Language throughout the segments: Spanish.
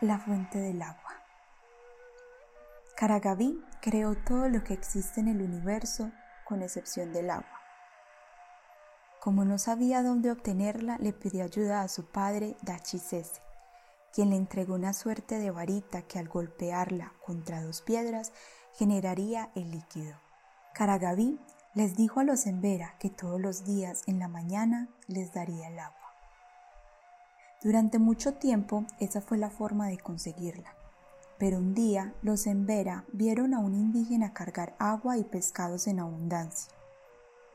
La fuente del agua. Karagaví creó todo lo que existe en el universo con excepción del agua. Como no sabía dónde obtenerla, le pidió ayuda a su padre Dachisese, quien le entregó una suerte de varita que al golpearla contra dos piedras generaría el líquido. Karagaví les dijo a los Embera que todos los días en la mañana les daría el agua. Durante mucho tiempo esa fue la forma de conseguirla. Pero un día los Embera vieron a un indígena cargar agua y pescados en abundancia.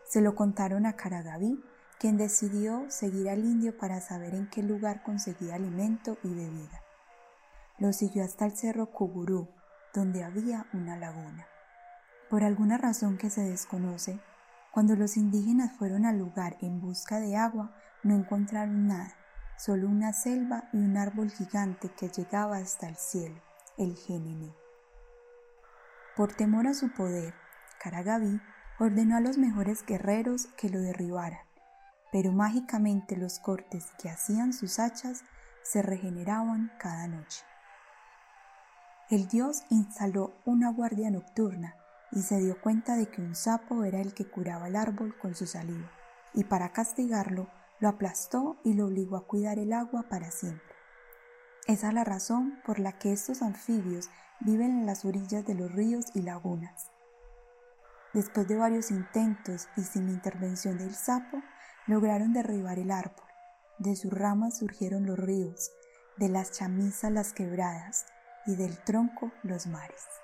Se lo contaron a Karagaví, quien decidió seguir al indio para saber en qué lugar conseguía alimento y bebida. Lo siguió hasta el cerro Kugurú, donde había una laguna. Por alguna razón que se desconoce, cuando los indígenas fueron al lugar en busca de agua, no encontraron nada solo una selva y un árbol gigante que llegaba hasta el cielo, el Génene. Por temor a su poder, Karagaví ordenó a los mejores guerreros que lo derribaran, pero mágicamente los cortes que hacían sus hachas se regeneraban cada noche. El dios instaló una guardia nocturna y se dio cuenta de que un sapo era el que curaba el árbol con su saliva, y para castigarlo lo aplastó y lo obligó a cuidar el agua para siempre. Esa es la razón por la que estos anfibios viven en las orillas de los ríos y lagunas. Después de varios intentos y sin la intervención del sapo, lograron derribar el árbol. De sus ramas surgieron los ríos, de las chamisas las quebradas y del tronco los mares.